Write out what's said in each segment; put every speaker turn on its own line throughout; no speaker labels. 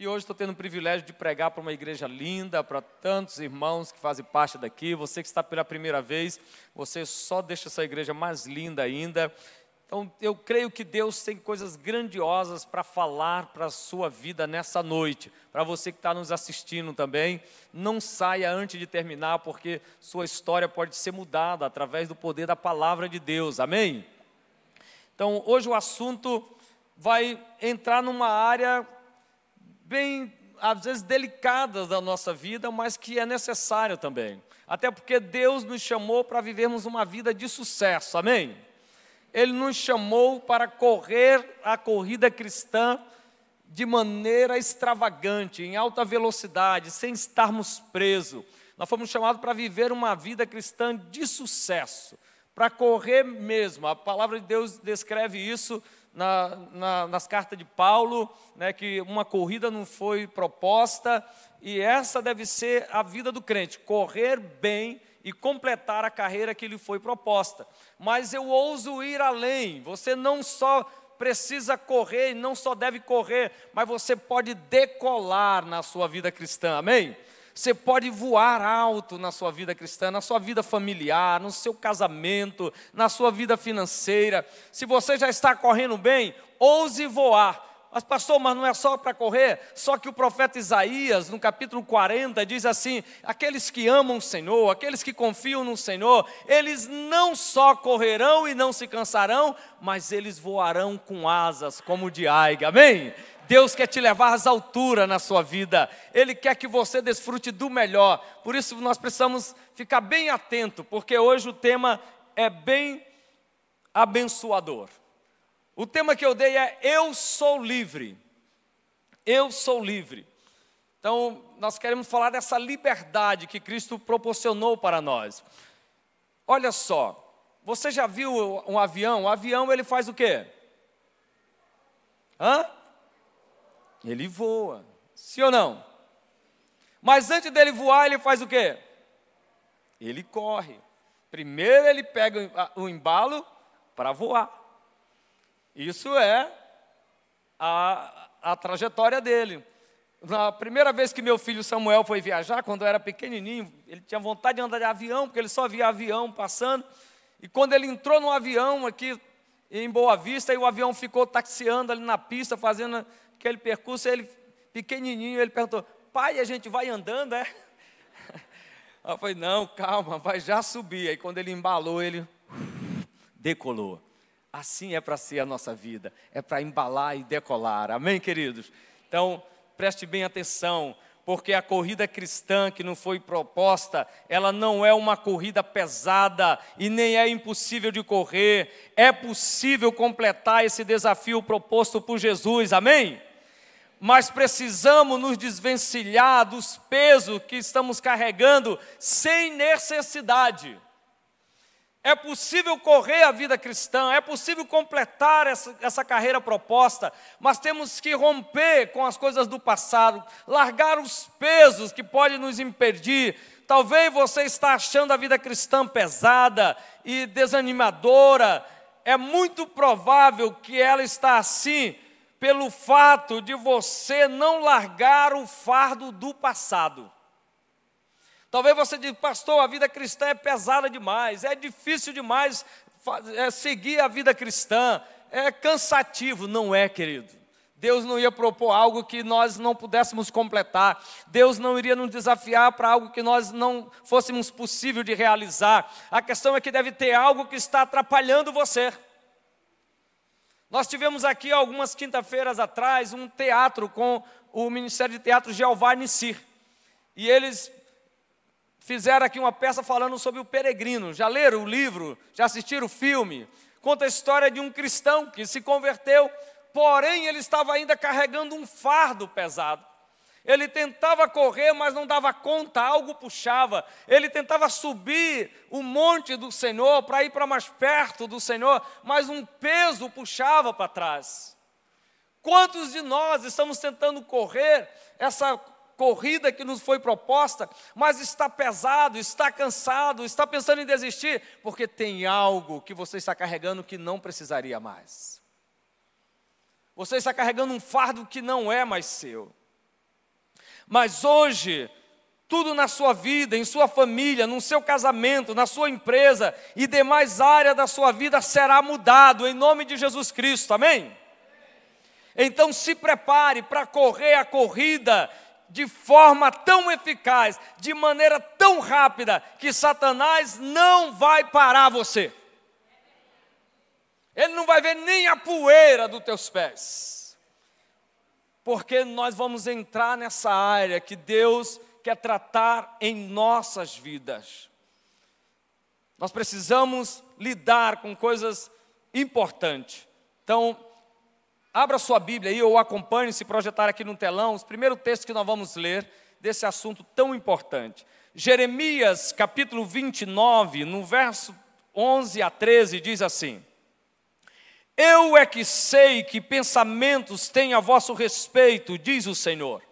E hoje estou tendo o privilégio de pregar para uma igreja linda, para tantos irmãos que fazem parte daqui. Você que está pela primeira vez, você só deixa essa igreja mais linda ainda. Então, eu creio que Deus tem coisas grandiosas para falar para a sua vida nessa noite. Para você que está nos assistindo também, não saia antes de terminar, porque sua história pode ser mudada através do poder da palavra de Deus. Amém? Então, hoje o assunto vai entrar numa área bem, às vezes, delicada da nossa vida, mas que é necessária também. Até porque Deus nos chamou para vivermos uma vida de sucesso. Amém? Ele nos chamou para correr a corrida cristã de maneira extravagante, em alta velocidade, sem estarmos presos. Nós fomos chamados para viver uma vida cristã de sucesso, para correr mesmo. A palavra de Deus descreve isso na, na, nas cartas de Paulo, né, que uma corrida não foi proposta, e essa deve ser a vida do crente: correr bem e completar a carreira que lhe foi proposta. Mas eu ouso ir além. Você não só precisa correr e não só deve correr, mas você pode decolar na sua vida cristã. Amém? Você pode voar alto na sua vida cristã, na sua vida familiar, no seu casamento, na sua vida financeira. Se você já está correndo bem, ouse voar mas, pastor, mas não é só para correr? Só que o profeta Isaías, no capítulo 40, diz assim: aqueles que amam o Senhor, aqueles que confiam no Senhor, eles não só correrão e não se cansarão, mas eles voarão com asas como de águia. Amém? Deus quer te levar às alturas na sua vida, Ele quer que você desfrute do melhor, por isso nós precisamos ficar bem atento, porque hoje o tema é bem abençoador. O tema que eu dei é Eu sou livre. Eu sou livre. Então, nós queremos falar dessa liberdade que Cristo proporcionou para nós. Olha só, você já viu um avião? O avião ele faz o quê? Hã? Ele voa. Sim ou não? Mas antes dele voar, ele faz o quê? Ele corre. Primeiro ele pega o embalo para voar. Isso é a, a trajetória dele. Na primeira vez que meu filho Samuel foi viajar, quando eu era pequenininho, ele tinha vontade de andar de avião, porque ele só via avião passando. E quando ele entrou no avião aqui em Boa Vista, e o avião ficou taxiando ali na pista, fazendo aquele percurso, ele, pequenininho, ele perguntou, pai, a gente vai andando, é? Eu falei, não, calma, vai já subir. Aí quando ele embalou, ele decolou. Assim é para ser a nossa vida, é para embalar e decolar. Amém, queridos? Então, preste bem atenção, porque a corrida cristã que não foi proposta, ela não é uma corrida pesada e nem é impossível de correr. É possível completar esse desafio proposto por Jesus. Amém? Mas precisamos nos desvencilhar dos pesos que estamos carregando sem necessidade. É possível correr a vida cristã, é possível completar essa, essa carreira proposta, mas temos que romper com as coisas do passado, largar os pesos que podem nos impedir. Talvez você está achando a vida cristã pesada e desanimadora. É muito provável que ela está assim pelo fato de você não largar o fardo do passado. Talvez você diga, pastor, a vida cristã é pesada demais, é difícil demais é, seguir a vida cristã, é cansativo. Não é, querido. Deus não ia propor algo que nós não pudéssemos completar. Deus não iria nos desafiar para algo que nós não fôssemos possível de realizar. A questão é que deve ter algo que está atrapalhando você. Nós tivemos aqui algumas quinta-feiras atrás um teatro com o Ministério de Teatro Jeová Nissi. E eles fizeram aqui uma peça falando sobre o peregrino. Já leram o livro? Já assistiram o filme? Conta a história de um cristão que se converteu, porém ele estava ainda carregando um fardo pesado. Ele tentava correr, mas não dava conta, algo puxava. Ele tentava subir o monte do Senhor para ir para mais perto do Senhor, mas um peso puxava para trás. Quantos de nós estamos tentando correr essa corrida que nos foi proposta, mas está pesado, está cansado, está pensando em desistir, porque tem algo que você está carregando que não precisaria mais. Você está carregando um fardo que não é mais seu. Mas hoje, tudo na sua vida, em sua família, no seu casamento, na sua empresa e demais áreas da sua vida será mudado em nome de Jesus Cristo. Amém? Então se prepare para correr a corrida de forma tão eficaz, de maneira tão rápida, que Satanás não vai parar você. Ele não vai ver nem a poeira dos teus pés. Porque nós vamos entrar nessa área que Deus quer tratar em nossas vidas. Nós precisamos lidar com coisas importantes. Então, abra sua Bíblia aí ou acompanhe se projetar aqui no telão os primeiros textos que nós vamos ler desse assunto tão importante. Jeremias, capítulo 29, no verso 11 a 13, diz assim: Eu é que sei que pensamentos têm a vosso respeito, diz o Senhor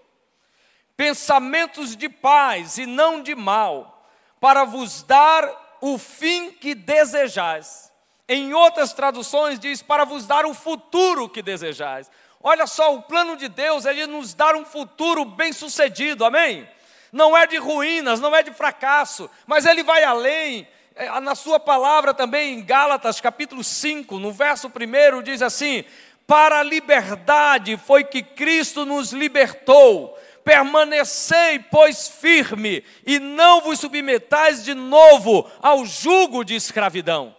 pensamentos de paz e não de mal, para vos dar o fim que desejais. Em outras traduções diz para vos dar o futuro que desejais. Olha só, o plano de Deus é de nos dar um futuro bem-sucedido. Amém? Não é de ruínas, não é de fracasso, mas ele vai além. É, na sua palavra também em Gálatas, capítulo 5, no verso 1 diz assim: "Para a liberdade foi que Cristo nos libertou permanecei, pois, firme, e não vos submetais de novo ao jugo de escravidão.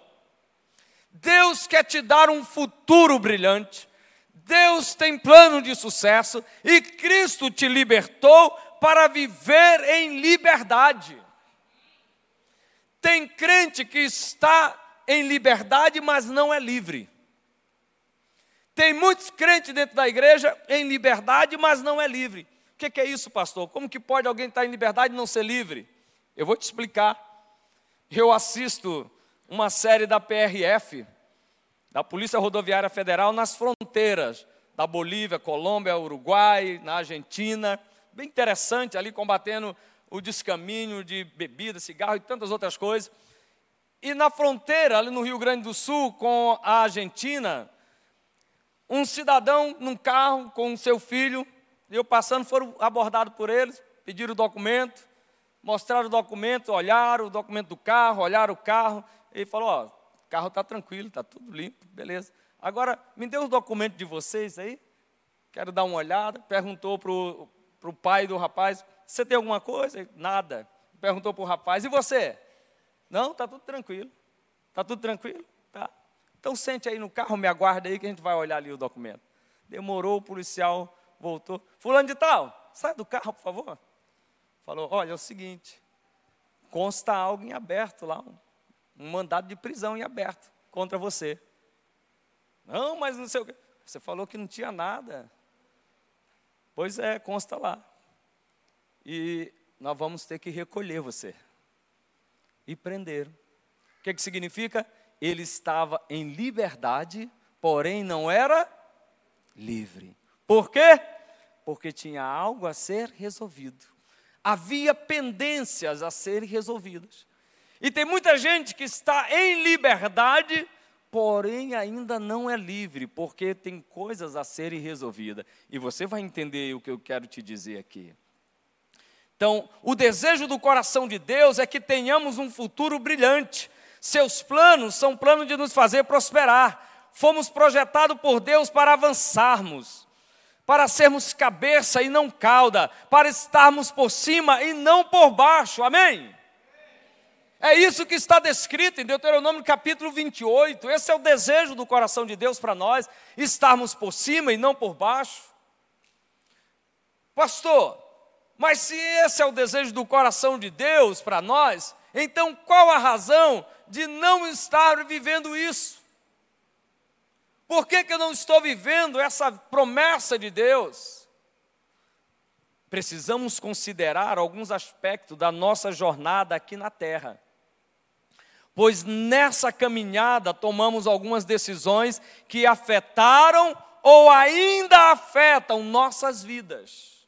Deus quer te dar um futuro brilhante, Deus tem plano de sucesso e Cristo te libertou para viver em liberdade. Tem crente que está em liberdade, mas não é livre. Tem muitos crentes dentro da igreja em liberdade, mas não é livre que, que é isso, pastor? Como que pode alguém estar em liberdade e não ser livre? Eu vou te explicar. Eu assisto uma série da PRF, da Polícia Rodoviária Federal, nas fronteiras da Bolívia, Colômbia, Uruguai, na Argentina. Bem interessante ali combatendo o descaminho de bebida, cigarro e tantas outras coisas. E na fronteira, ali no Rio Grande do Sul, com a Argentina, um cidadão num carro com seu filho eu passando, foram abordados por eles, pediram o documento, mostraram o documento, olharam o documento do carro, olharam o carro, e falou, ó, o carro está tranquilo, está tudo limpo, beleza. Agora, me dê os documentos de vocês aí, quero dar uma olhada. Perguntou para o pai do rapaz, você tem alguma coisa? Nada. Perguntou para o rapaz, e você? Não, está tudo tranquilo. Está tudo tranquilo? Tá. Então sente aí no carro, me aguarda aí que a gente vai olhar ali o documento. Demorou, o policial voltou. Fulano de tal, sai do carro, por favor. Falou: olha, é o seguinte, consta algo em aberto lá, um, um mandado de prisão em aberto contra você. Não, mas não sei o quê. Você falou que não tinha nada. Pois é, consta lá. E nós vamos ter que recolher você. E prender. O que, que significa? Ele estava em liberdade, porém não era livre. Por quê? Porque tinha algo a ser resolvido. Havia pendências a serem resolvidas. E tem muita gente que está em liberdade, porém ainda não é livre, porque tem coisas a serem resolvidas. E você vai entender o que eu quero te dizer aqui. Então, o desejo do coração de Deus é que tenhamos um futuro brilhante. Seus planos são planos de nos fazer prosperar. Fomos projetados por Deus para avançarmos para sermos cabeça e não cauda, para estarmos por cima e não por baixo, amém? É isso que está descrito em Deuteronômio capítulo 28. Esse é o desejo do coração de Deus para nós, estarmos por cima e não por baixo. Pastor, mas se esse é o desejo do coração de Deus para nós, então qual a razão de não estar vivendo isso? Por que, que eu não estou vivendo essa promessa de Deus? Precisamos considerar alguns aspectos da nossa jornada aqui na terra. Pois nessa caminhada tomamos algumas decisões que afetaram ou ainda afetam nossas vidas.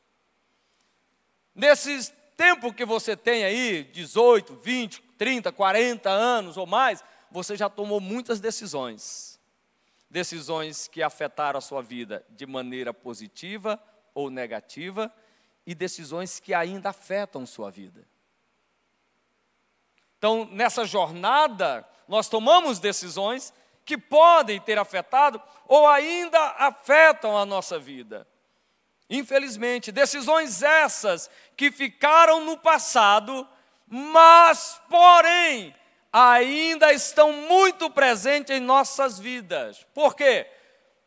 Nesse tempo que você tem aí, 18, 20, 30, 40 anos ou mais, você já tomou muitas decisões decisões que afetaram a sua vida de maneira positiva ou negativa, e decisões que ainda afetam sua vida. Então, nessa jornada, nós tomamos decisões que podem ter afetado ou ainda afetam a nossa vida. Infelizmente, decisões essas que ficaram no passado, mas, porém, ainda estão muito presentes em nossas vidas. Por quê?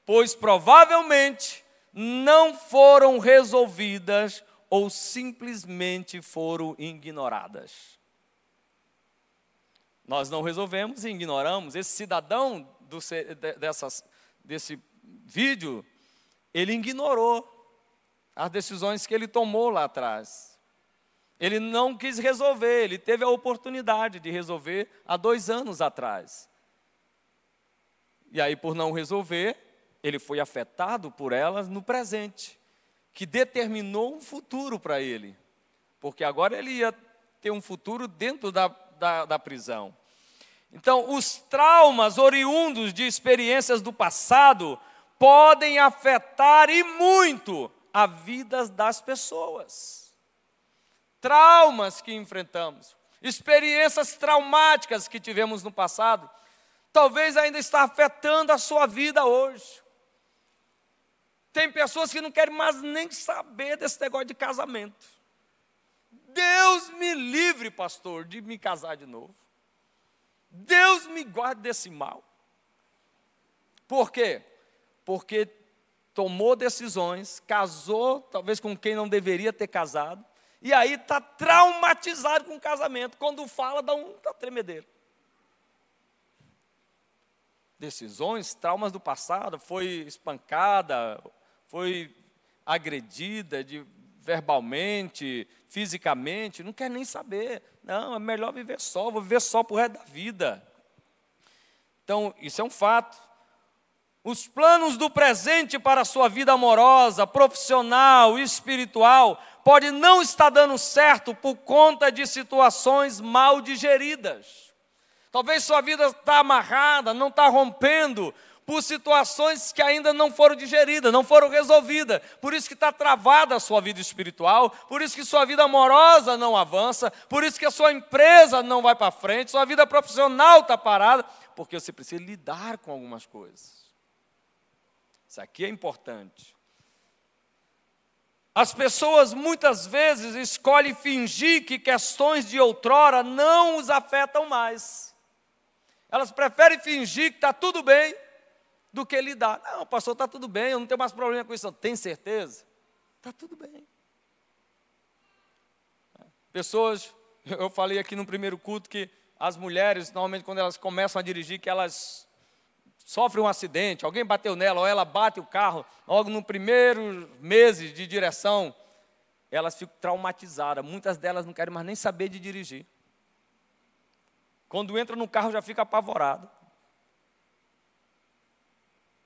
Pois provavelmente não foram resolvidas ou simplesmente foram ignoradas. Nós não resolvemos e ignoramos. Esse cidadão do, dessas, desse vídeo, ele ignorou as decisões que ele tomou lá atrás. Ele não quis resolver, ele teve a oportunidade de resolver há dois anos atrás. E aí, por não resolver, ele foi afetado por elas no presente, que determinou um futuro para ele, porque agora ele ia ter um futuro dentro da, da, da prisão. Então, os traumas oriundos de experiências do passado podem afetar e muito a vida das pessoas. Traumas que enfrentamos, experiências traumáticas que tivemos no passado, talvez ainda está afetando a sua vida hoje. Tem pessoas que não querem mais nem saber desse negócio de casamento. Deus me livre, pastor, de me casar de novo. Deus me guarde desse mal. Por quê? Porque tomou decisões, casou, talvez com quem não deveria ter casado, e aí está traumatizado com o casamento. Quando fala, dá um tá tremedeiro. Decisões, traumas do passado, foi espancada, foi agredida de, verbalmente, fisicamente, não quer nem saber. Não, é melhor viver só, vou viver só para o resto da vida. Então, isso é um fato. Os planos do presente para a sua vida amorosa, profissional, espiritual, pode não estar dando certo por conta de situações mal digeridas. Talvez sua vida está amarrada, não está rompendo, por situações que ainda não foram digeridas, não foram resolvidas. Por isso que está travada a sua vida espiritual, por isso que sua vida amorosa não avança, por isso que a sua empresa não vai para frente, sua vida profissional está parada, porque você precisa lidar com algumas coisas. Isso aqui é importante. As pessoas muitas vezes escolhem fingir que questões de outrora não os afetam mais. Elas preferem fingir que está tudo bem do que lidar. Não, pastor, está tudo bem, eu não tenho mais problema com isso. Tem certeza? Está tudo bem. Pessoas, eu falei aqui no primeiro culto que as mulheres, normalmente quando elas começam a dirigir, que elas sofrem um acidente, alguém bateu nela, ou ela bate o carro, logo no primeiro meses de direção, elas ficam traumatizadas. Muitas delas não querem mais nem saber de dirigir. Quando entra no carro já fica apavorado.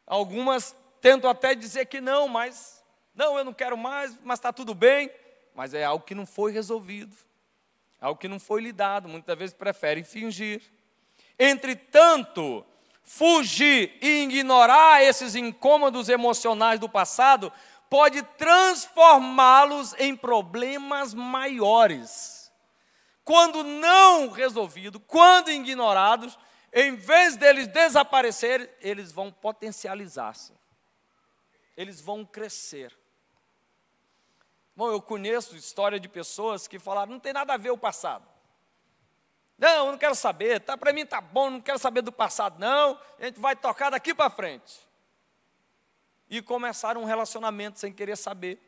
Algumas tentam até dizer que não, mas não, eu não quero mais, mas está tudo bem. Mas é algo que não foi resolvido, algo que não foi lidado. Muitas vezes preferem fingir. Entretanto, fugir e ignorar esses incômodos emocionais do passado pode transformá-los em problemas maiores. Quando não resolvido, quando ignorados, em vez deles desaparecerem, eles vão potencializar-se. Eles vão crescer. Bom, eu conheço história de pessoas que falaram, não tem nada a ver o passado. Não, não quero saber, tá, para mim tá bom, não quero saber do passado, não. A gente vai tocar daqui para frente. E começaram um relacionamento sem querer saber.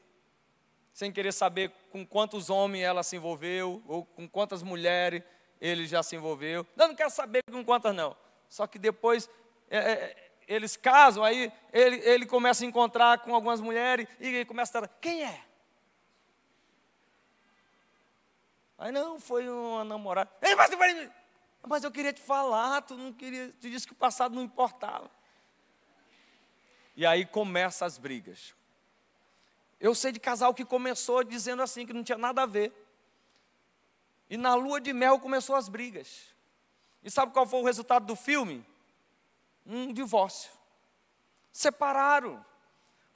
Sem querer saber com quantos homens ela se envolveu, ou com quantas mulheres ele já se envolveu. Não, não quero saber com quantas não. Só que depois é, é, eles casam, aí ele, ele começa a encontrar com algumas mulheres e começa a quem é? Aí não, foi uma namorada. Ei, mas, mas eu queria te falar, tu não queria, tu disse que o passado não importava. E aí começam as brigas. Eu sei de casal que começou dizendo assim, que não tinha nada a ver. E na lua de mel começou as brigas. E sabe qual foi o resultado do filme? Um divórcio. Separaram.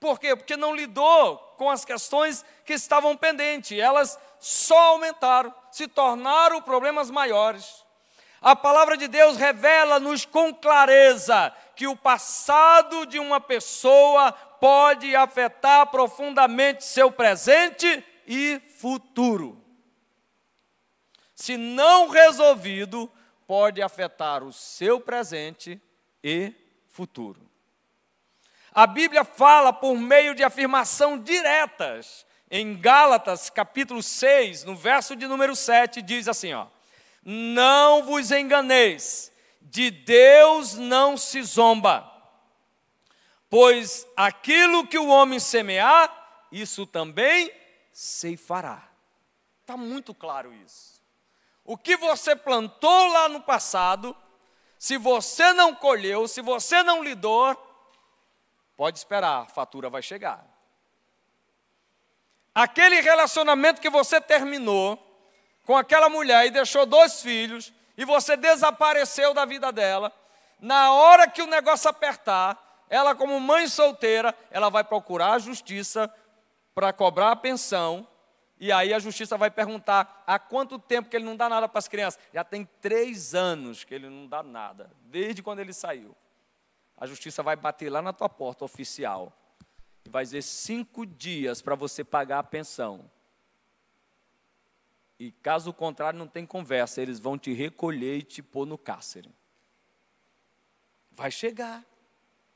Por quê? Porque não lidou com as questões que estavam pendentes. Elas só aumentaram, se tornaram problemas maiores. A palavra de Deus revela-nos com clareza que o passado de uma pessoa pode afetar profundamente seu presente e futuro. Se não resolvido, pode afetar o seu presente e futuro. A Bíblia fala por meio de afirmação diretas. Em Gálatas, capítulo 6, no verso de número 7, diz assim, ó: Não vos enganeis, de Deus não se zomba. Pois aquilo que o homem semear, isso também ceifará. Está muito claro isso. O que você plantou lá no passado, se você não colheu, se você não lidou, pode esperar, a fatura vai chegar. Aquele relacionamento que você terminou com aquela mulher e deixou dois filhos, e você desapareceu da vida dela, na hora que o negócio apertar, ela, como mãe solteira, ela vai procurar a justiça para cobrar a pensão e aí a justiça vai perguntar há quanto tempo que ele não dá nada para as crianças. Já tem três anos que ele não dá nada, desde quando ele saiu. A justiça vai bater lá na tua porta oficial e vai dizer cinco dias para você pagar a pensão. E caso contrário, não tem conversa, eles vão te recolher e te pôr no cárcere. Vai chegar.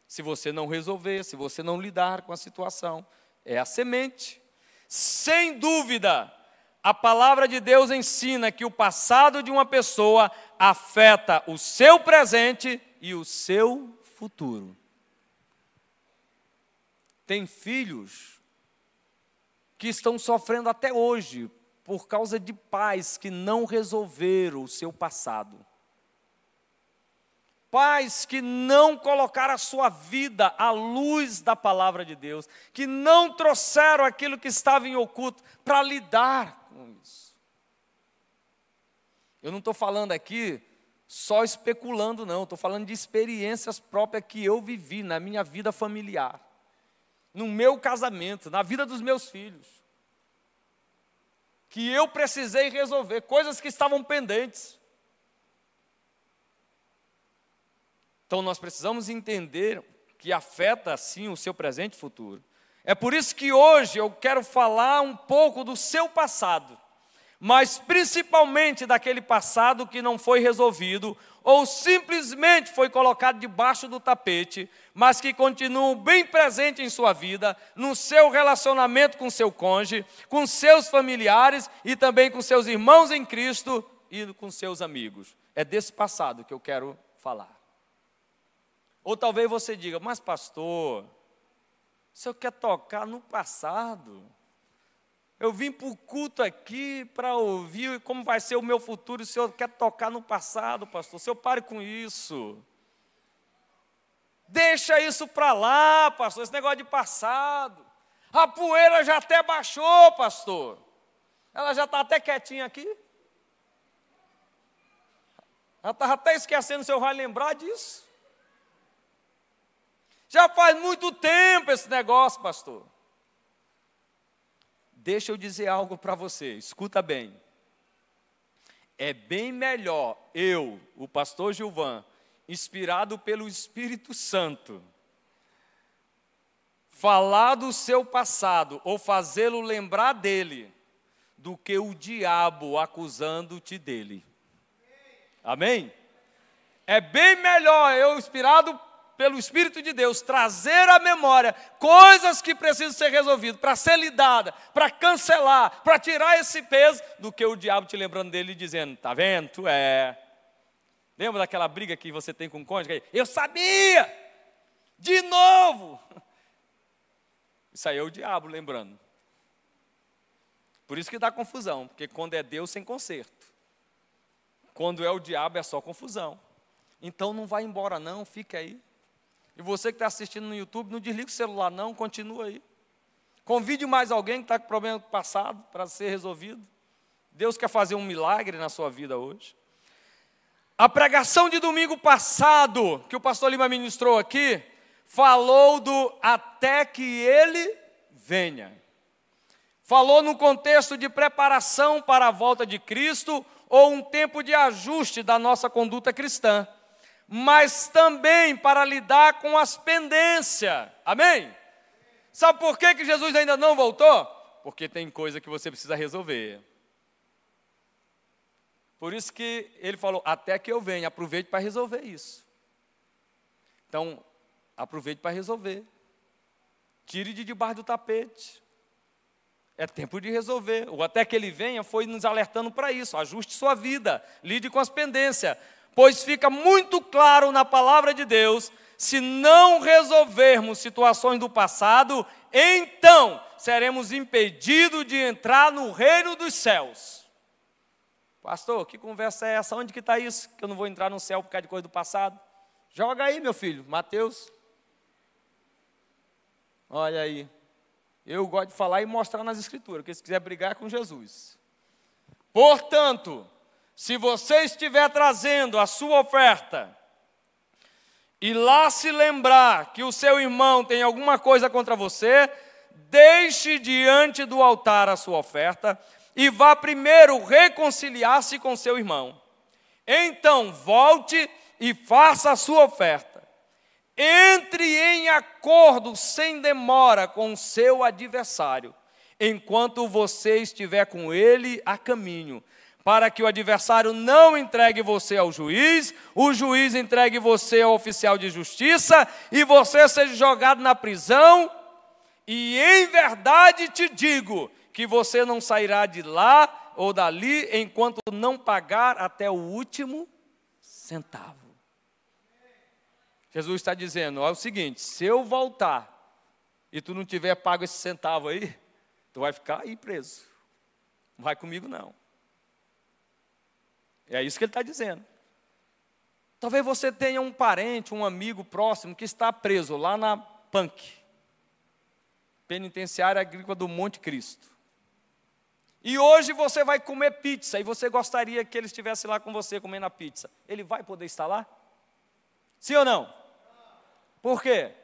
Se você não resolver, se você não lidar com a situação, é a semente. Sem dúvida, a palavra de Deus ensina que o passado de uma pessoa afeta o seu presente e o seu futuro. Tem filhos que estão sofrendo até hoje por causa de pais que não resolveram o seu passado. Pais que não colocaram a sua vida à luz da palavra de Deus, que não trouxeram aquilo que estava em oculto para lidar com isso. Eu não estou falando aqui só especulando, não, estou falando de experiências próprias que eu vivi na minha vida familiar, no meu casamento, na vida dos meus filhos, que eu precisei resolver, coisas que estavam pendentes. Então nós precisamos entender que afeta sim o seu presente e futuro. É por isso que hoje eu quero falar um pouco do seu passado, mas principalmente daquele passado que não foi resolvido ou simplesmente foi colocado debaixo do tapete, mas que continua bem presente em sua vida, no seu relacionamento com seu cônjuge, com seus familiares e também com seus irmãos em Cristo e com seus amigos. É desse passado que eu quero falar. Ou talvez você diga, mas pastor, o senhor quer tocar no passado? Eu vim para o culto aqui para ouvir como vai ser o meu futuro, o senhor quer tocar no passado, pastor. O senhor pare com isso. Deixa isso para lá, pastor, esse negócio de passado. A poeira já até baixou, pastor. Ela já está até quietinha aqui. Ela estava até esquecendo, o senhor vai lembrar disso. Já faz muito tempo esse negócio, pastor. Deixa eu dizer algo para você, escuta bem. É bem melhor eu, o pastor Gilvan, inspirado pelo Espírito Santo, falar do seu passado ou fazê-lo lembrar dele, do que o diabo acusando-te dele. Amém? É bem melhor eu, inspirado pelo Espírito de Deus, trazer à memória coisas que precisam ser resolvidas, para ser lidada, para cancelar, para tirar esse peso, do que o diabo te lembrando dele e dizendo: Está vendo? Tu é. Lembra daquela briga que você tem com o cônjuge? Eu sabia! De novo! Isso aí é o diabo lembrando. Por isso que dá confusão, porque quando é Deus sem conserto. Quando é o diabo é só confusão. Então não vai embora não, fica aí. E você que está assistindo no YouTube, não desliga o celular, não, continua aí. Convide mais alguém que está com problema passado para ser resolvido. Deus quer fazer um milagre na sua vida hoje. A pregação de domingo passado, que o pastor Lima ministrou aqui, falou do até que ele venha. Falou no contexto de preparação para a volta de Cristo ou um tempo de ajuste da nossa conduta cristã, mas também para lidar com as pendências. Amém? Sabe por que, que Jesus ainda não voltou? Porque tem coisa que você precisa resolver. Por isso que ele falou: até que eu venha, aproveite para resolver isso. Então, aproveite para resolver. Tire de debaixo do tapete. É tempo de resolver. O até que ele venha foi nos alertando para isso. Ajuste sua vida, lide com as pendências. Pois fica muito claro na palavra de Deus: se não resolvermos situações do passado, então seremos impedidos de entrar no reino dos céus. Pastor, que conversa é essa? Onde que está isso? Que eu não vou entrar no céu por causa de coisa do passado? Joga aí, meu filho, Mateus. Olha aí. Eu gosto de falar e mostrar nas escrituras, que se quiser brigar é com Jesus. Portanto, se você estiver trazendo a sua oferta e lá se lembrar que o seu irmão tem alguma coisa contra você, deixe diante do altar a sua oferta e vá primeiro reconciliar-se com seu irmão. Então volte e faça a sua oferta. Entre em acordo sem demora com seu adversário, enquanto você estiver com ele a caminho, para que o adversário não entregue você ao juiz, o juiz entregue você ao oficial de justiça e você seja jogado na prisão. E em verdade te digo que você não sairá de lá ou dali enquanto não pagar até o último centavo. Jesus está dizendo: é o seguinte, se eu voltar e tu não tiver pago esse centavo aí, tu vai ficar aí preso. Não vai comigo não. É isso que ele está dizendo. Talvez você tenha um parente, um amigo próximo que está preso lá na PANC, Penitenciária Agrícola do Monte Cristo. E hoje você vai comer pizza e você gostaria que ele estivesse lá com você comendo a pizza. Ele vai poder estar lá? Sim ou não? Por quê?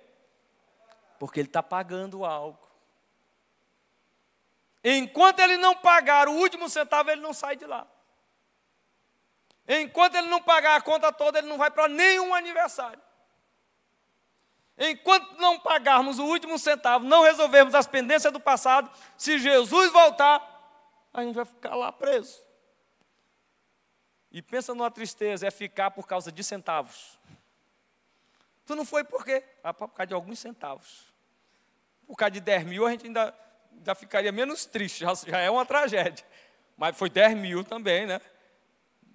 Porque ele está pagando algo. Enquanto ele não pagar o último centavo, ele não sai de lá. Enquanto ele não pagar a conta toda, ele não vai para nenhum aniversário. Enquanto não pagarmos o último centavo, não resolvermos as pendências do passado, se Jesus voltar, a gente vai ficar lá preso. E pensa numa tristeza, é ficar por causa de centavos. Tu não foi por quê? Ah, por causa de alguns centavos. Por causa de 10 mil, a gente ainda, ainda ficaria menos triste, já, já é uma tragédia. Mas foi 10 mil também, né?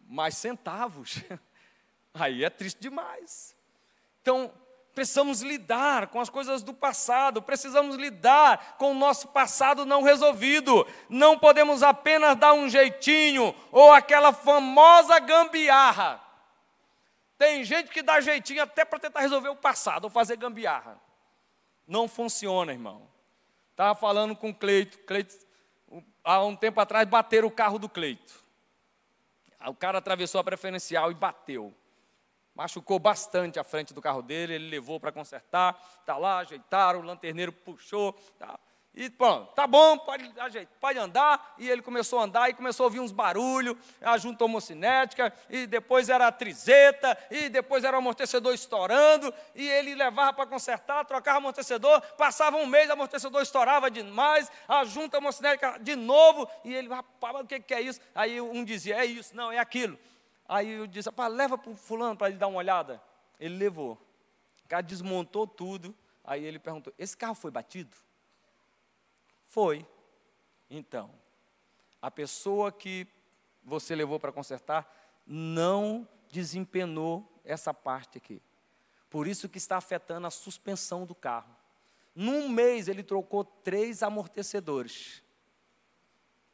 Mais centavos. Aí é triste demais. Então, precisamos lidar com as coisas do passado, precisamos lidar com o nosso passado não resolvido. Não podemos apenas dar um jeitinho ou aquela famosa gambiarra. Tem gente que dá jeitinho até para tentar resolver o passado ou fazer gambiarra. Não funciona, irmão. Estava falando com o Cleito. Cleito, há um tempo atrás, bateram o carro do Cleito. O cara atravessou a preferencial e bateu. Machucou bastante a frente do carro dele, ele levou para consertar, está lá, ajeitaram, o lanterneiro puxou, tá, e pronto, tá bom, pode, pode andar. E ele começou a andar e começou a ouvir uns barulhos, a junta homocinética, e depois era a trizeta, e depois era o amortecedor estourando, e ele levava para consertar, trocava o amortecedor, passava um mês, o amortecedor estourava demais, a junta homocinética de novo, e ele, rapaz, o que, que é isso? Aí um dizia, é isso, não, é aquilo. Aí eu disse, rapaz, leva para o fulano para ele dar uma olhada. Ele levou. O cara desmontou tudo. Aí ele perguntou, esse carro foi batido? Foi. Então, a pessoa que você levou para consertar não desempenou essa parte aqui. Por isso que está afetando a suspensão do carro. Num mês ele trocou três amortecedores.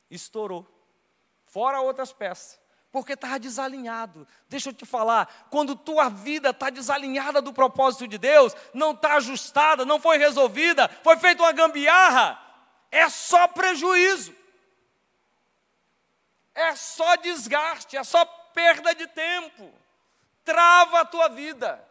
Estourou. Fora outras peças porque estava desalinhado. Deixa eu te falar, quando tua vida está desalinhada do propósito de Deus, não está ajustada, não foi resolvida, foi feita uma gambiarra, é só prejuízo, é só desgaste, é só perda de tempo, trava a tua vida.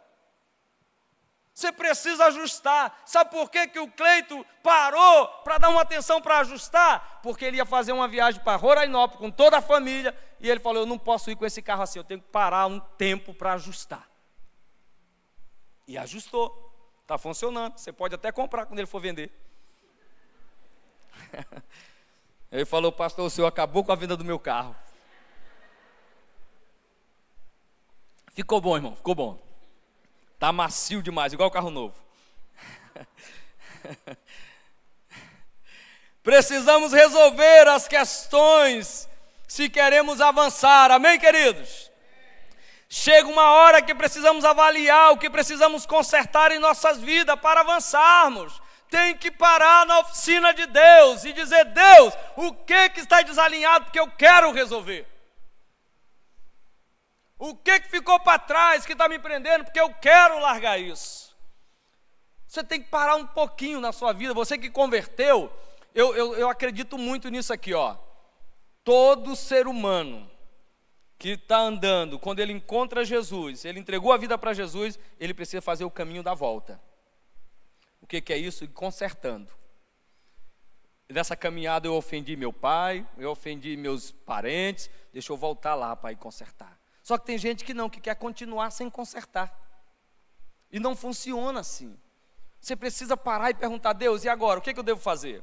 Você precisa ajustar. Sabe por que, que o Cleito parou para dar uma atenção para ajustar? Porque ele ia fazer uma viagem para Rorainópolis com toda a família. E ele falou: Eu não posso ir com esse carro assim, eu tenho que parar um tempo para ajustar. E ajustou. Está funcionando. Você pode até comprar quando ele for vender. ele falou: Pastor, o senhor acabou com a venda do meu carro. Ficou bom, irmão, ficou bom. Tá macio demais, igual carro novo. Precisamos resolver as questões se queremos avançar. Amém, queridos? Chega uma hora que precisamos avaliar o que precisamos consertar em nossas vidas para avançarmos. Tem que parar na oficina de Deus e dizer: Deus, o que, que está desalinhado porque eu quero resolver. O que, que ficou para trás que está me prendendo? Porque eu quero largar isso. Você tem que parar um pouquinho na sua vida. Você que converteu, eu, eu, eu acredito muito nisso aqui, ó. Todo ser humano que está andando, quando ele encontra Jesus, ele entregou a vida para Jesus, ele precisa fazer o caminho da volta. O que, que é isso? Consertando. Nessa caminhada eu ofendi meu pai, eu ofendi meus parentes, deixa eu voltar lá para ir consertar. Só que tem gente que não, que quer continuar sem consertar. E não funciona assim. Você precisa parar e perguntar, Deus, e agora? O que, que eu devo fazer?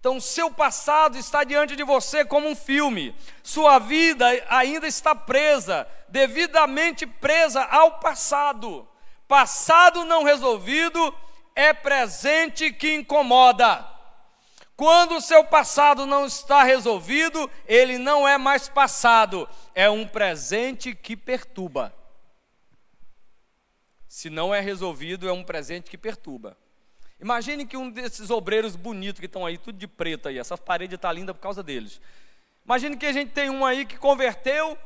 Então, seu passado está diante de você como um filme. Sua vida ainda está presa, devidamente presa ao passado. Passado não resolvido é presente que incomoda. Quando o seu passado não está resolvido, ele não é mais passado, é um presente que perturba. Se não é resolvido, é um presente que perturba. Imagine que um desses obreiros bonitos que estão aí, tudo de preto aí, essa parede está linda por causa deles. Imagine que a gente tem um aí que converteu,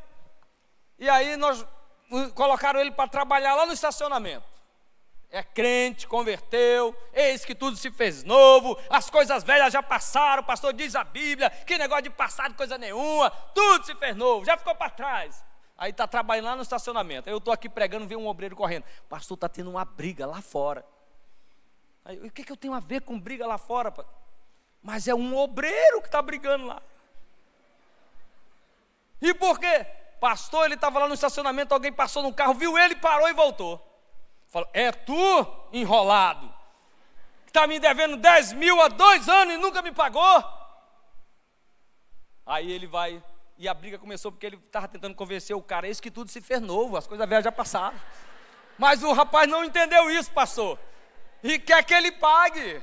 e aí nós uh, colocaram ele para trabalhar lá no estacionamento é crente, converteu, eis que tudo se fez novo, as coisas velhas já passaram, o pastor diz a Bíblia, que negócio de passar de coisa nenhuma, tudo se fez novo, já ficou para trás. Aí está trabalhando lá no estacionamento, eu estou aqui pregando, vem um obreiro correndo, pastor está tendo uma briga lá fora. Aí, o que, que eu tenho a ver com briga lá fora? Mas é um obreiro que está brigando lá. E por quê? Pastor, ele estava lá no estacionamento, alguém passou no carro, viu ele, parou e voltou. Fala, é tu, enrolado, que está me devendo 10 mil há dois anos e nunca me pagou. Aí ele vai, e a briga começou porque ele estava tentando convencer o cara, isso que tudo se fez novo, as coisas velhas já passaram. Mas o rapaz não entendeu isso, pastor, e quer que ele pague.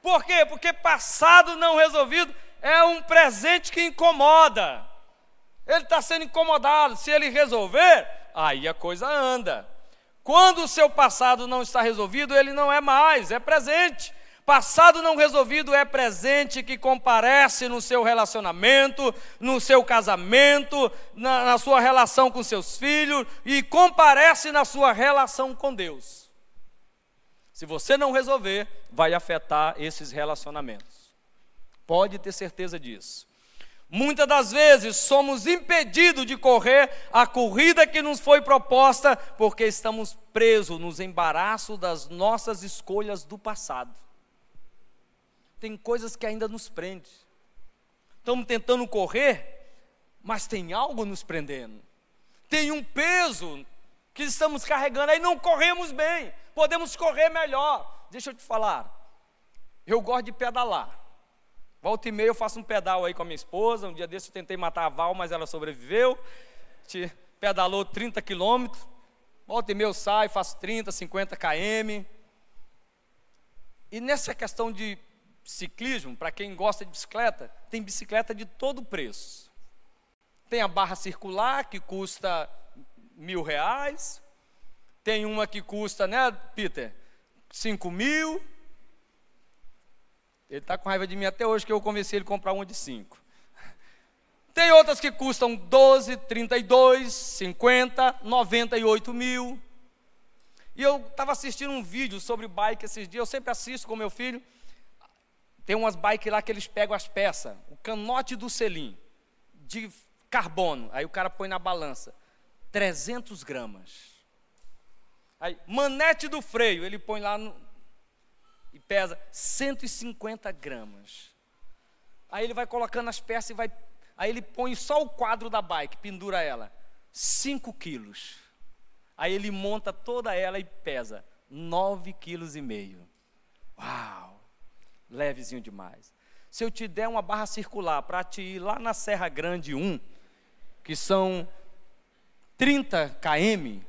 Por quê? Porque passado não resolvido é um presente que incomoda. Ele está sendo incomodado. Se ele resolver, aí a coisa anda. Quando o seu passado não está resolvido, ele não é mais, é presente. Passado não resolvido é presente que comparece no seu relacionamento, no seu casamento, na, na, sua relação com seus filhos e comparece na sua relação com Deus. Se você não resolver, vai afetar esses relacionamentos. Pode ter certeza disso. Muitas das vezes somos impedidos de correr a corrida que nos foi proposta porque estamos presos nos embaraços das nossas escolhas do passado. Tem coisas que ainda nos prendem. Estamos tentando correr, mas tem algo nos prendendo. Tem um peso que estamos carregando, aí não corremos bem. Podemos correr melhor. Deixa eu te falar. Eu gosto de pedalar. Volta e meia eu faço um pedal aí com a minha esposa. Um dia desse eu tentei matar a Val, mas ela sobreviveu. Te pedalou 30 quilômetros. Volta e meia eu saio, faço 30, 50 km. E nessa questão de ciclismo, para quem gosta de bicicleta, tem bicicleta de todo preço. Tem a barra circular, que custa mil reais. Tem uma que custa, né, Peter? Cinco mil. Ele está com raiva de mim até hoje que eu convenci ele a comprar uma de 5. Tem outras que custam 12, 32, 50, 98 mil. E eu estava assistindo um vídeo sobre bike esses dias, eu sempre assisto com meu filho. Tem umas bikes lá que eles pegam as peças, o canote do selim, de carbono, aí o cara põe na balança, 300 gramas. Aí, manete do freio, ele põe lá no, pesa 150 gramas. Aí ele vai colocando as peças e vai. Aí ele põe só o quadro da bike, pendura ela. 5 quilos. Aí ele monta toda ela e pesa 9 quilos e meio. Uau! Levezinho demais. Se eu te der uma barra circular para te ir lá na Serra Grande 1, que são 30 km,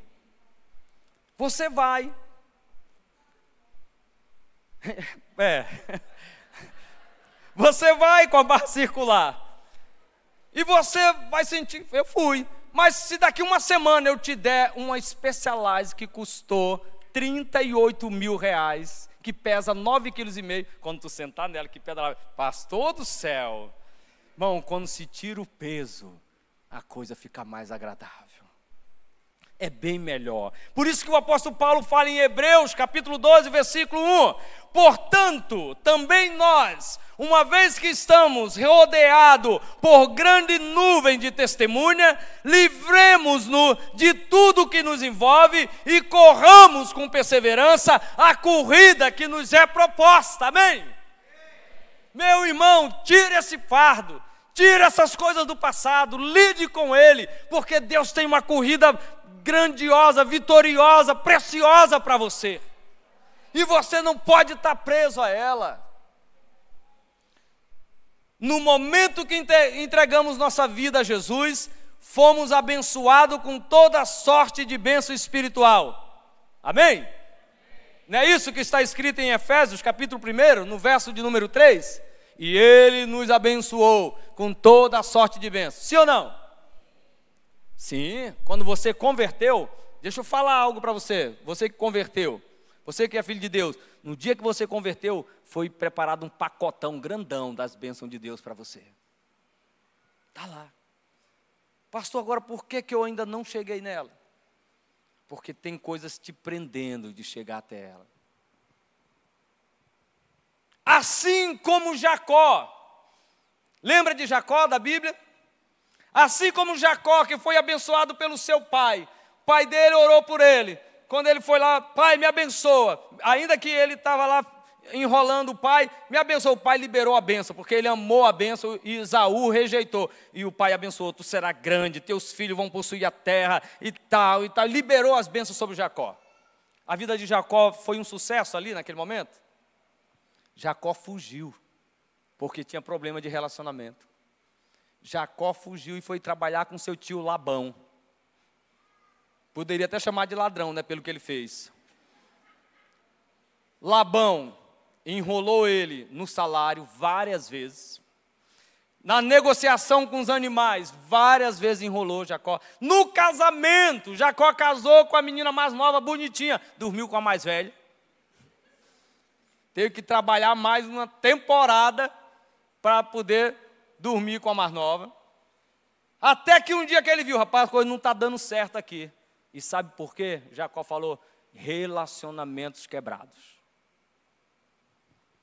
você vai. É. Você vai com a barra circular. E você vai sentir, eu fui. Mas se daqui uma semana eu te der uma Specialized que custou 38 mil reais, que pesa 9,5 kg, quando tu sentar nela, que pedala, pastor do céu. Bom, quando se tira o peso, a coisa fica mais agradável é bem melhor. Por isso que o apóstolo Paulo fala em Hebreus, capítulo 12, versículo 1: Portanto, também nós, uma vez que estamos rodeados por grande nuvem de testemunha, livremos-nos de tudo que nos envolve e corramos com perseverança a corrida que nos é proposta. Amém? Meu irmão, tire esse fardo. Tire essas coisas do passado, lide com ele, porque Deus tem uma corrida grandiosa, vitoriosa, preciosa para você. E você não pode estar preso a ela. No momento que entregamos nossa vida a Jesus, fomos abençoados com toda sorte de bênção espiritual. Amém? Não é isso que está escrito em Efésios, capítulo 1, no verso de número 3? E ele nos abençoou com toda sorte de bênção. Sim ou não? Sim, quando você converteu, deixa eu falar algo para você, você que converteu, você que é filho de Deus, no dia que você converteu, foi preparado um pacotão grandão das bênçãos de Deus para você. Está lá. Pastor, agora por que, que eu ainda não cheguei nela? Porque tem coisas te prendendo de chegar até ela. Assim como Jacó. Lembra de Jacó da Bíblia? Assim como Jacó, que foi abençoado pelo seu pai, o pai dele orou por ele. Quando ele foi lá, pai, me abençoa. Ainda que ele estava lá enrolando o pai, me abençoou. O pai liberou a benção, porque ele amou a benção e Isaú rejeitou. E o pai abençoou: Tu será grande, teus filhos vão possuir a terra e tal e tal. Liberou as bênçãos sobre Jacó. A vida de Jacó foi um sucesso ali naquele momento? Jacó fugiu, porque tinha problema de relacionamento. Jacó fugiu e foi trabalhar com seu tio Labão. Poderia até chamar de ladrão, né, pelo que ele fez. Labão enrolou ele no salário várias vezes. Na negociação com os animais, várias vezes enrolou Jacó. No casamento, Jacó casou com a menina mais nova, bonitinha, dormiu com a mais velha. Teve que trabalhar mais uma temporada para poder dormir com a mais nova. Até que um dia que ele viu, rapaz, a coisa não está dando certo aqui. E sabe por quê? Jacó falou: relacionamentos quebrados.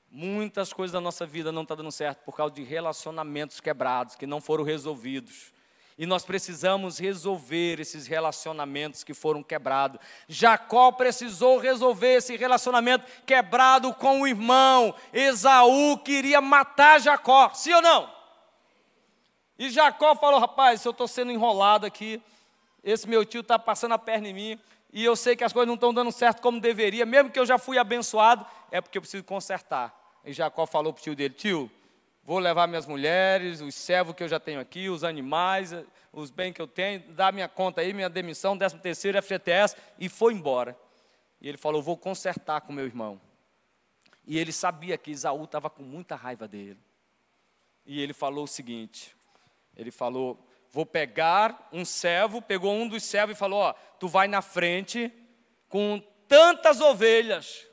Muitas coisas da nossa vida não estão tá dando certo por causa de relacionamentos quebrados, que não foram resolvidos. E nós precisamos resolver esses relacionamentos que foram quebrados. Jacó precisou resolver esse relacionamento quebrado com o irmão. Esaú queria matar Jacó, sim ou não? E Jacó falou: rapaz, eu estou sendo enrolado aqui, esse meu tio está passando a perna em mim, e eu sei que as coisas não estão dando certo como deveria, mesmo que eu já fui abençoado, é porque eu preciso consertar. E Jacó falou para o tio dele: tio, vou levar minhas mulheres, os servos que eu já tenho aqui, os animais, os bens que eu tenho, dá minha conta aí, minha demissão, 13 terceiro, FGTS, e foi embora. E ele falou: vou consertar com meu irmão. E ele sabia que Isaú estava com muita raiva dele. E ele falou o seguinte: ele falou: Vou pegar um servo, pegou um dos servos e falou: Ó, tu vai na frente com tantas ovelhas.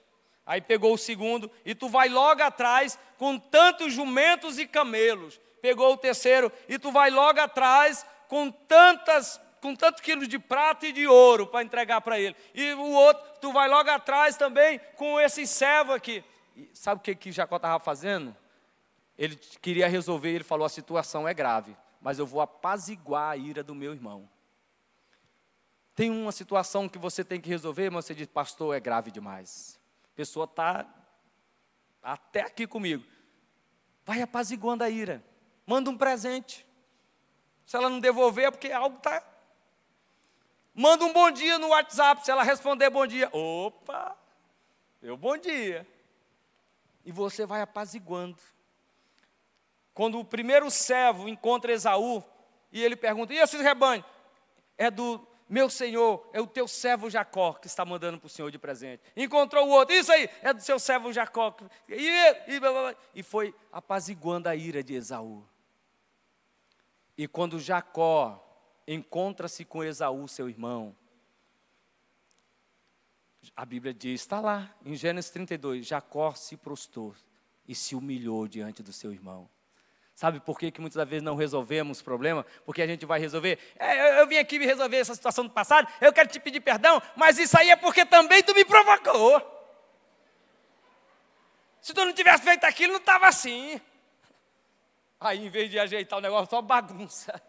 Aí pegou o segundo, e tu vai logo atrás com tantos jumentos e camelos. Pegou o terceiro, e tu vai logo atrás com tantas com tantos quilos de prata e de ouro para entregar para ele. E o outro, tu vai logo atrás também com esse servo aqui. E sabe o que, que Jacó estava fazendo? Ele queria resolver, ele falou: a situação é grave mas eu vou apaziguar a ira do meu irmão. tem uma situação que você tem que resolver, mas você diz, pastor, é grave demais. A pessoa está até aqui comigo. Vai apaziguando a ira. Manda um presente. Se ela não devolver, é porque algo está. Manda um bom dia no WhatsApp. Se ela responder bom dia, opa, eu bom dia. E você vai apaziguando. Quando o primeiro servo encontra Esaú, e ele pergunta: E esses rebanhos? É do meu senhor, é o teu servo Jacó que está mandando para o senhor de presente. Encontrou o outro, isso aí, é do seu servo Jacó. E, foi apaziguando a ira de Esaú. E quando Jacó encontra-se com Esaú, seu irmão, a Bíblia diz, está lá, em Gênesis 32, Jacó se prostrou e se humilhou diante do seu irmão. Sabe por que, que muitas das vezes não resolvemos problema? Porque a gente vai resolver. É, eu, eu, vim aqui me resolver essa situação do passado, eu quero te pedir perdão, mas isso aí é porque também tu me provocou. Se tu não tivesse feito aquilo, não estava assim. Aí, em vez de ajeitar o negócio, só bagunça.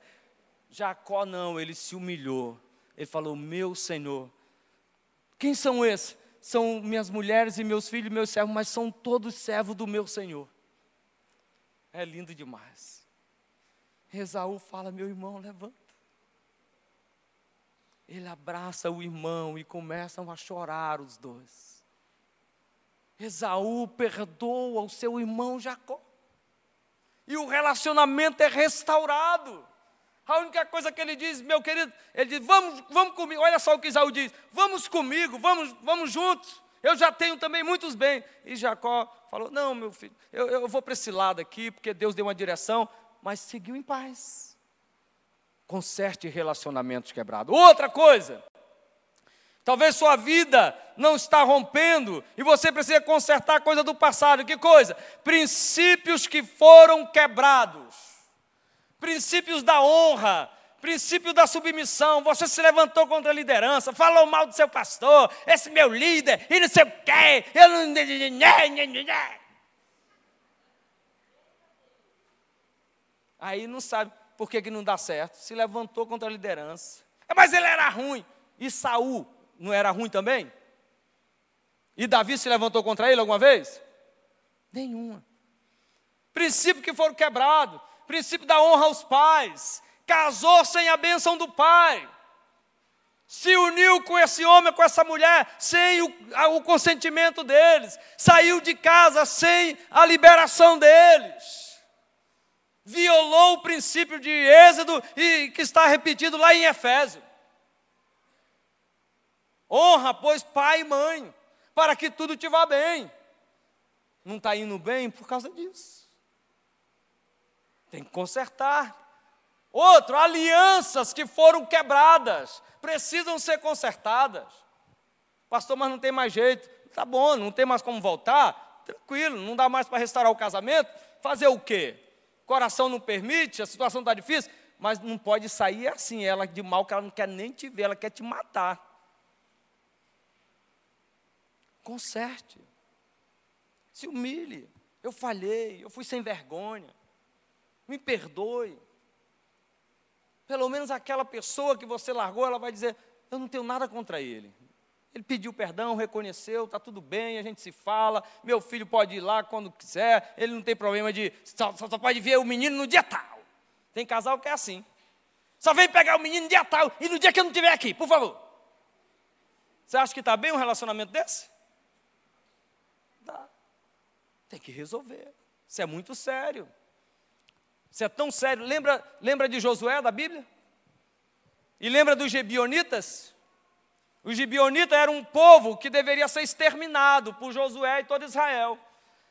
Jacó não, ele se humilhou. Ele falou: Meu Senhor, quem são esses? São minhas mulheres e meus filhos, meus servos, mas são todos servos do meu Senhor. É lindo demais. Esaú fala: Meu irmão, levanta. Ele abraça o irmão e começam a chorar os dois. Esaú perdoa o seu irmão Jacó. E o relacionamento é restaurado. A única coisa que ele diz, meu querido, ele diz: vamos, vamos comigo. Olha só o que Esaú diz: vamos comigo, vamos, vamos juntos. Eu já tenho também muitos bens. E Jacó falou: Não, meu filho, eu, eu vou para esse lado aqui, porque Deus deu uma direção, mas seguiu em paz. Conserte relacionamentos quebrados. Outra coisa, Talvez sua vida não está rompendo e você precisa consertar coisa do passado. Que coisa? Princípios que foram quebrados. Princípios da honra, princípio da submissão. Você se levantou contra a liderança, falou mal do seu pastor, esse meu líder, e não sei o quê. Eu não. Aí não sabe por que, que não dá certo. Se levantou contra a liderança. Mas ele era ruim. E Saul não era ruim também? E Davi se levantou contra ele alguma vez? Nenhuma. Princípio que foram quebrados. Princípio da honra aos pais casou sem a bênção do pai, se uniu com esse homem, com essa mulher, sem o, o consentimento deles, saiu de casa sem a liberação deles, violou o princípio de Êxodo e que está repetido lá em Efésio. Honra, pois, pai e mãe, para que tudo te vá bem. Não está indo bem por causa disso. Tem que consertar. Outro, alianças que foram quebradas, precisam ser consertadas. Pastor, mas não tem mais jeito. Tá bom, não tem mais como voltar. Tranquilo, não dá mais para restaurar o casamento. Fazer o quê? Coração não permite, a situação está difícil, mas não pode sair assim, ela de mal que ela não quer nem te ver, ela quer te matar. Conserte. Se humilhe. Eu falhei, eu fui sem vergonha. Me perdoe. Pelo menos aquela pessoa que você largou, ela vai dizer: Eu não tenho nada contra ele. Ele pediu perdão, reconheceu, está tudo bem, a gente se fala. Meu filho pode ir lá quando quiser, ele não tem problema de. Só, só pode ver o menino no dia tal. Tem casal que é assim. Só vem pegar o menino no dia tal e no dia que eu não estiver aqui, por favor. Você acha que está bem um relacionamento desse? Dá. Tem que resolver. Isso é muito sério. Isso é tão sério. Lembra, lembra de Josué da Bíblia? E lembra dos Gibionitas? Os Gibionitas eram um povo que deveria ser exterminado por Josué e todo Israel.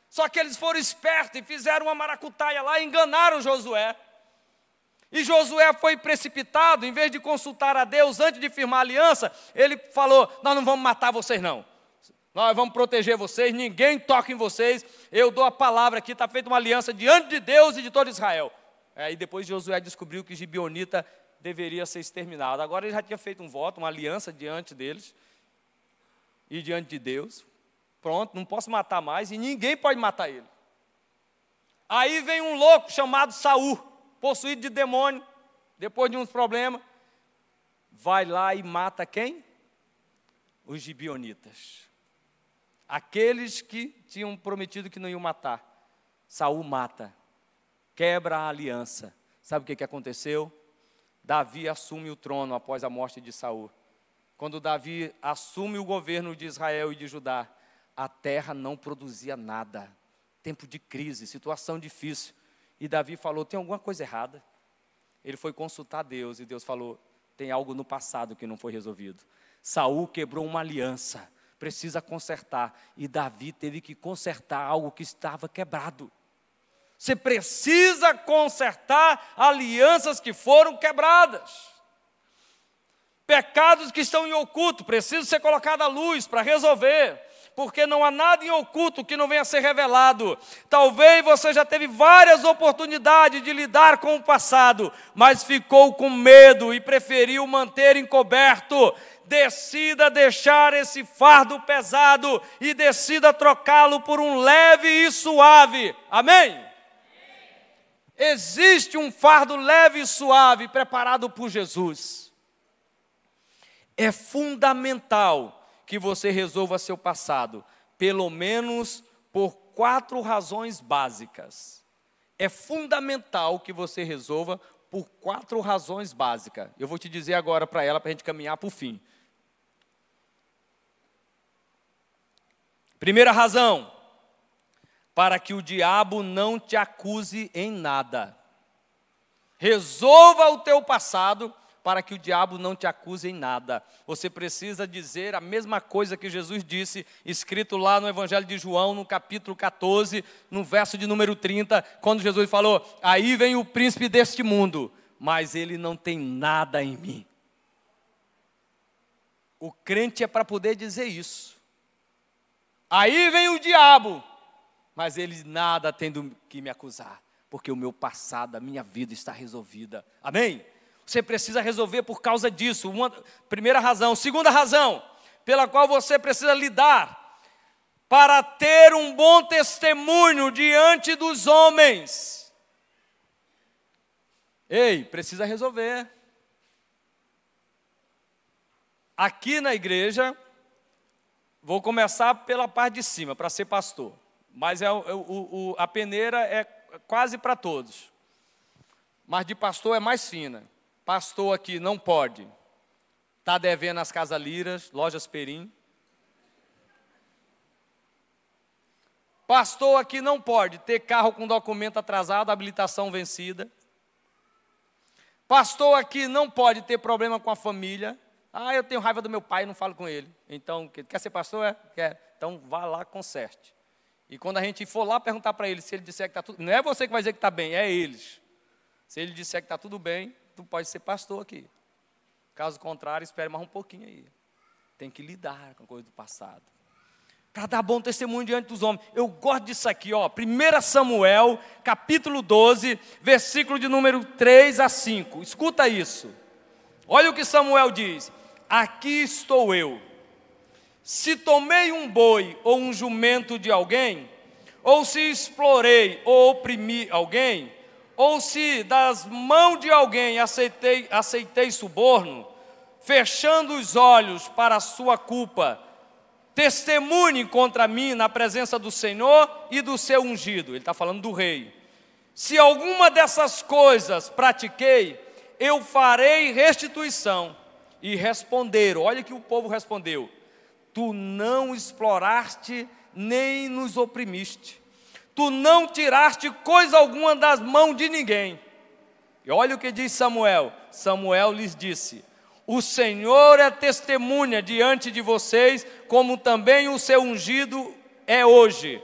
Só que eles foram espertos e fizeram uma maracutaia lá e enganaram Josué. E Josué foi precipitado, em vez de consultar a Deus antes de firmar a aliança, ele falou: Nós não vamos matar vocês, não. Nós vamos proteger vocês, ninguém toca em vocês. Eu dou a palavra aqui, está feita uma aliança diante de Deus e de todo Israel. Aí depois Josué descobriu que Gibionita deveria ser exterminado. Agora ele já tinha feito um voto, uma aliança diante deles e diante de Deus. Pronto, não posso matar mais e ninguém pode matar ele. Aí vem um louco chamado Saul, possuído de demônio, depois de uns problemas. vai lá e mata quem? Os gibionitas. Aqueles que tinham prometido que não iam matar. Saul mata, quebra a aliança. Sabe o que, que aconteceu? Davi assume o trono após a morte de Saul. Quando Davi assume o governo de Israel e de Judá, a terra não produzia nada. Tempo de crise, situação difícil. E Davi falou: tem alguma coisa errada. Ele foi consultar Deus e Deus falou: tem algo no passado que não foi resolvido. Saul quebrou uma aliança, precisa consertar. E Davi teve que consertar algo que estava quebrado. Você precisa consertar alianças que foram quebradas. Pecados que estão em oculto, precisam ser colocados à luz para resolver porque não há nada em oculto que não venha a ser revelado. Talvez você já teve várias oportunidades de lidar com o passado, mas ficou com medo e preferiu manter encoberto. Decida deixar esse fardo pesado e decida trocá-lo por um leve e suave. Amém? Existe um fardo leve e suave preparado por Jesus. É fundamental que você resolva seu passado, pelo menos por quatro razões básicas. É fundamental que você resolva por quatro razões básicas. Eu vou te dizer agora para ela, para a gente caminhar para o fim. Primeira razão, para que o diabo não te acuse em nada. Resolva o teu passado para que o diabo não te acuse em nada. Você precisa dizer a mesma coisa que Jesus disse, escrito lá no Evangelho de João, no capítulo 14, no verso de número 30, quando Jesus falou: Aí vem o príncipe deste mundo, mas ele não tem nada em mim. O crente é para poder dizer isso. Aí vem o diabo, mas ele nada tem do que me acusar, porque o meu passado, a minha vida está resolvida. Amém? Você precisa resolver por causa disso. Uma, primeira razão. Segunda razão, pela qual você precisa lidar para ter um bom testemunho diante dos homens. Ei, precisa resolver. Aqui na igreja, vou começar pela parte de cima, para ser pastor. Mas é, o, o, a peneira é quase para todos. Mas de pastor é mais fina. Pastor aqui não pode. Está devendo as Casas Liras, Lojas Perim. Pastor aqui não pode ter carro com documento atrasado, habilitação vencida. Pastor aqui não pode ter problema com a família. Ah, eu tenho raiva do meu pai, não falo com ele. Então, quer ser pastor? É? Quer. Então, vá lá, conserte. E quando a gente for lá perguntar para ele, se ele disser que está tudo... Não é você que vai dizer que está bem, é eles. Se ele disser que está tudo bem, tu pode ser pastor aqui. Caso contrário, espere mais um pouquinho aí. Tem que lidar com a coisa do passado. Para dar bom testemunho diante dos homens. Eu gosto disso aqui, ó. 1 Samuel, capítulo 12, versículo de número 3 a 5. Escuta isso. Olha o que Samuel diz: Aqui estou eu. Se tomei um boi ou um jumento de alguém, ou se explorei ou oprimi alguém, ou se das mãos de alguém aceitei, aceitei suborno, fechando os olhos para a sua culpa, testemunhe contra mim na presença do Senhor e do seu ungido. Ele está falando do rei. Se alguma dessas coisas pratiquei, eu farei restituição. E responderam: olha que o povo respondeu: Tu não exploraste nem nos oprimiste tu não tiraste coisa alguma das mãos de ninguém. E olha o que diz Samuel: Samuel lhes disse: O Senhor é testemunha diante de vocês, como também o seu ungido é hoje.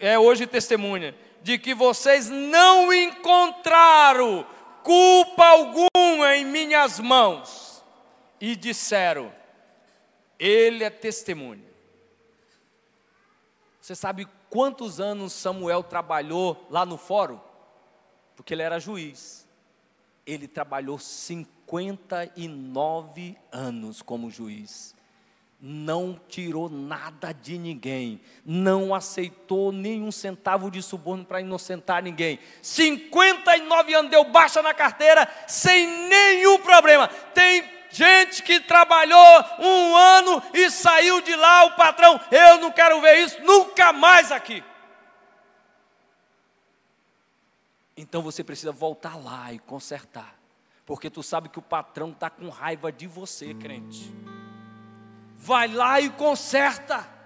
É hoje testemunha de que vocês não encontraram culpa alguma em minhas mãos. E disseram: Ele é testemunha. Você sabe quantos anos Samuel trabalhou lá no fórum? Porque ele era juiz. Ele trabalhou 59 anos como juiz. Não tirou nada de ninguém, não aceitou nenhum centavo de suborno para inocentar ninguém. 59 anos deu baixa na carteira sem nenhum problema. Tem Gente que trabalhou um ano e saiu de lá, o patrão, eu não quero ver isso nunca mais aqui. Então você precisa voltar lá e consertar, porque tu sabe que o patrão está com raiva de você, crente. Vai lá e conserta.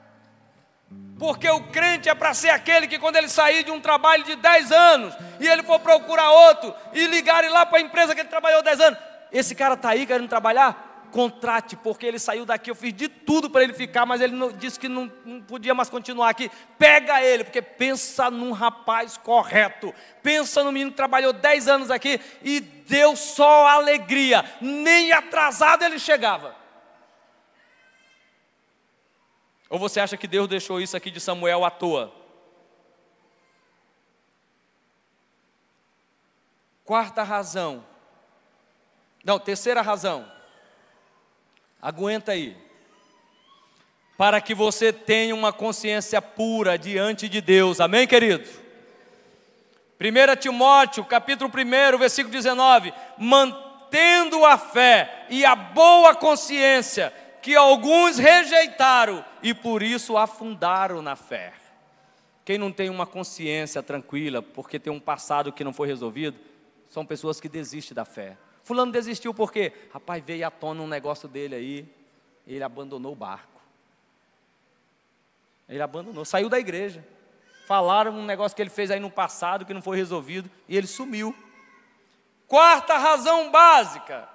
Porque o crente é para ser aquele que, quando ele sair de um trabalho de 10 anos e ele for procurar outro e ligarem lá para a empresa que ele trabalhou 10 anos, esse cara está aí querendo trabalhar? Contrate, porque ele saiu daqui. Eu fiz de tudo para ele ficar, mas ele não, disse que não, não podia mais continuar aqui. Pega ele, porque pensa num rapaz correto. Pensa no menino que trabalhou 10 anos aqui e deu só alegria. Nem atrasado ele chegava. Ou você acha que Deus deixou isso aqui de Samuel à toa? Quarta razão. Não, terceira razão. Aguenta aí. Para que você tenha uma consciência pura diante de Deus. Amém, querido? 1 Timóteo, capítulo 1, versículo 19: mantendo a fé e a boa consciência, que alguns rejeitaram e por isso afundaram na fé. Quem não tem uma consciência tranquila, porque tem um passado que não foi resolvido, são pessoas que desistem da fé. Fulano desistiu porque, rapaz, veio à tona um negócio dele aí, ele abandonou o barco. Ele abandonou, saiu da igreja. Falaram um negócio que ele fez aí no passado que não foi resolvido e ele sumiu. Quarta razão básica: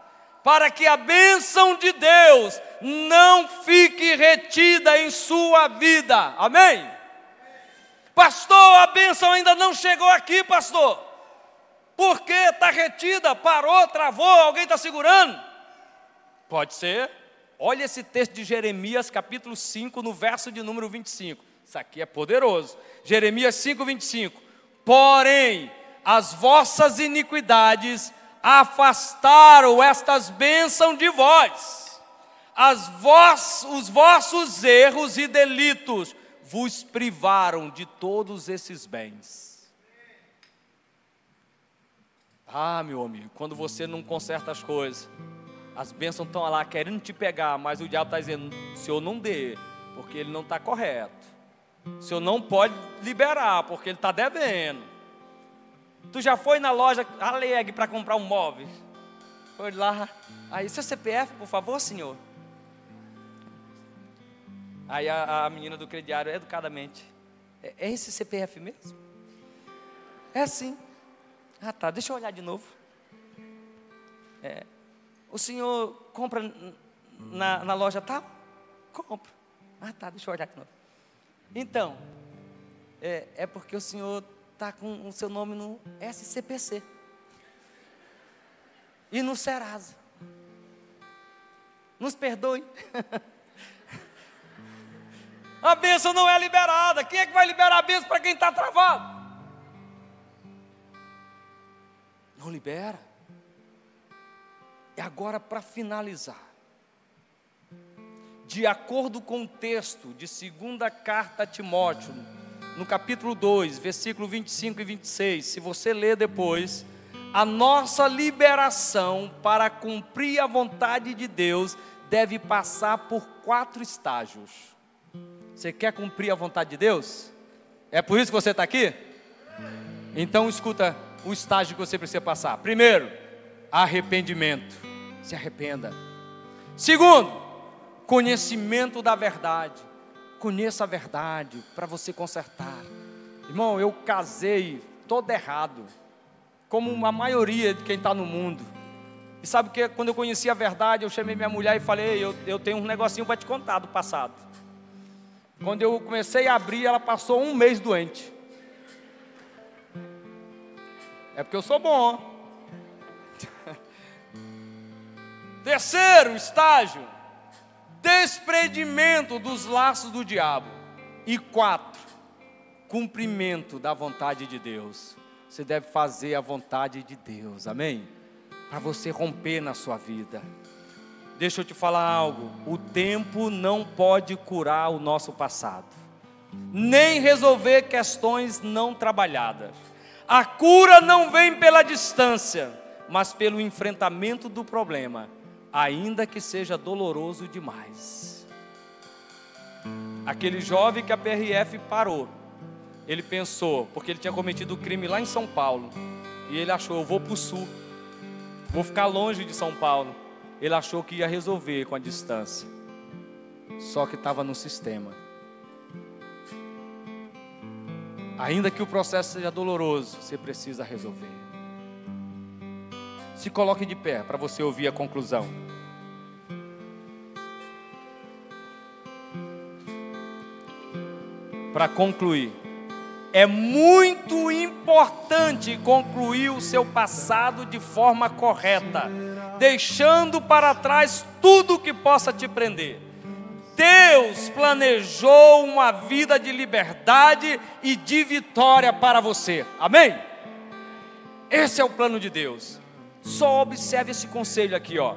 para que a bênção de Deus não fique retida em sua vida. Amém? Pastor, a bênção ainda não chegou aqui, pastor. Por que está retida? Parou, travou, alguém está segurando? Pode ser. Olha esse texto de Jeremias, capítulo 5, no verso de número 25. Isso aqui é poderoso. Jeremias 5, 25. Porém, as vossas iniquidades afastaram estas bênçãos de vós, as vós, os vossos erros e delitos vos privaram de todos esses bens. Ah, meu amigo, quando você não conserta as coisas, as bênçãos estão lá querendo te pegar, mas o diabo está dizendo: o senhor não dê, porque ele não está correto. O senhor não pode liberar, porque ele está devendo. Tu já foi na loja Alegre para comprar um móvel? Foi lá. Aí, seu CPF, por favor, senhor. Aí a, a menina do crediário, educadamente, é, é esse CPF mesmo? É assim. Ah, tá, deixa eu olhar de novo. É, o senhor compra na, na loja tal? Compra. Ah, tá, deixa eu olhar de novo. Então, é, é porque o senhor está com o seu nome no SCPC e no Serasa. Nos perdoe. A bênção não é liberada. Quem é que vai liberar a bênção para quem está travado? Não libera. E agora, para finalizar, de acordo com o texto de segunda carta a Timóteo, no capítulo 2, versículo 25 e 26, se você ler depois, a nossa liberação para cumprir a vontade de Deus deve passar por quatro estágios. Você quer cumprir a vontade de Deus? É por isso que você está aqui? Então escuta o estágio que você precisa passar. Primeiro, arrependimento. Se arrependa. Segundo, conhecimento da verdade. Conheça a verdade para você consertar. Irmão, eu casei todo errado, como a maioria de quem está no mundo. E sabe que quando eu conheci a verdade, eu chamei minha mulher e falei: eu, eu tenho um negocinho para te contar do passado. Quando eu comecei a abrir, ela passou um mês doente. É porque eu sou bom. Terceiro estágio desprendimento dos laços do diabo. E quatro, cumprimento da vontade de Deus. Você deve fazer a vontade de Deus, amém? Para você romper na sua vida. Deixa eu te falar algo: o tempo não pode curar o nosso passado, nem resolver questões não trabalhadas. A cura não vem pela distância, mas pelo enfrentamento do problema ainda que seja doloroso demais. Aquele jovem que a PRF parou, ele pensou, porque ele tinha cometido o crime lá em São Paulo, e ele achou: eu vou para o sul, vou ficar longe de São Paulo. Ele achou que ia resolver com a distância, só que estava no sistema. Ainda que o processo seja doloroso, você precisa resolver. Se coloque de pé para você ouvir a conclusão. Para concluir, é muito importante concluir o seu passado de forma correta, deixando para trás tudo que possa te prender. Deus planejou uma vida de liberdade e de vitória para você. Amém? Esse é o plano de Deus. Só observe esse conselho aqui, ó.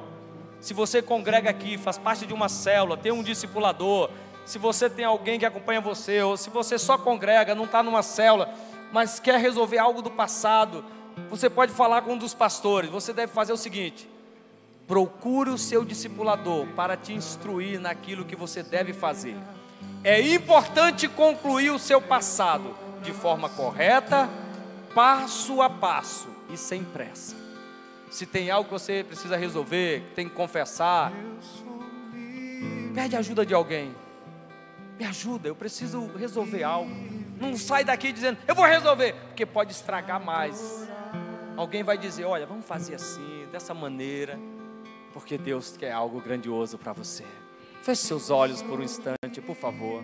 Se você congrega aqui, faz parte de uma célula, tem um discipulador, se você tem alguém que acompanha você, ou se você só congrega, não está numa célula, mas quer resolver algo do passado, você pode falar com um dos pastores. Você deve fazer o seguinte: procure o seu discipulador para te instruir naquilo que você deve fazer. É importante concluir o seu passado de forma correta, passo a passo e sem pressa. Se tem algo que você precisa resolver, tem que confessar, pede ajuda de alguém. Me ajuda, eu preciso resolver algo. Não sai daqui dizendo, eu vou resolver, porque pode estragar mais. Alguém vai dizer, olha, vamos fazer assim, dessa maneira, porque Deus quer algo grandioso para você. Feche seus olhos por um instante, por favor.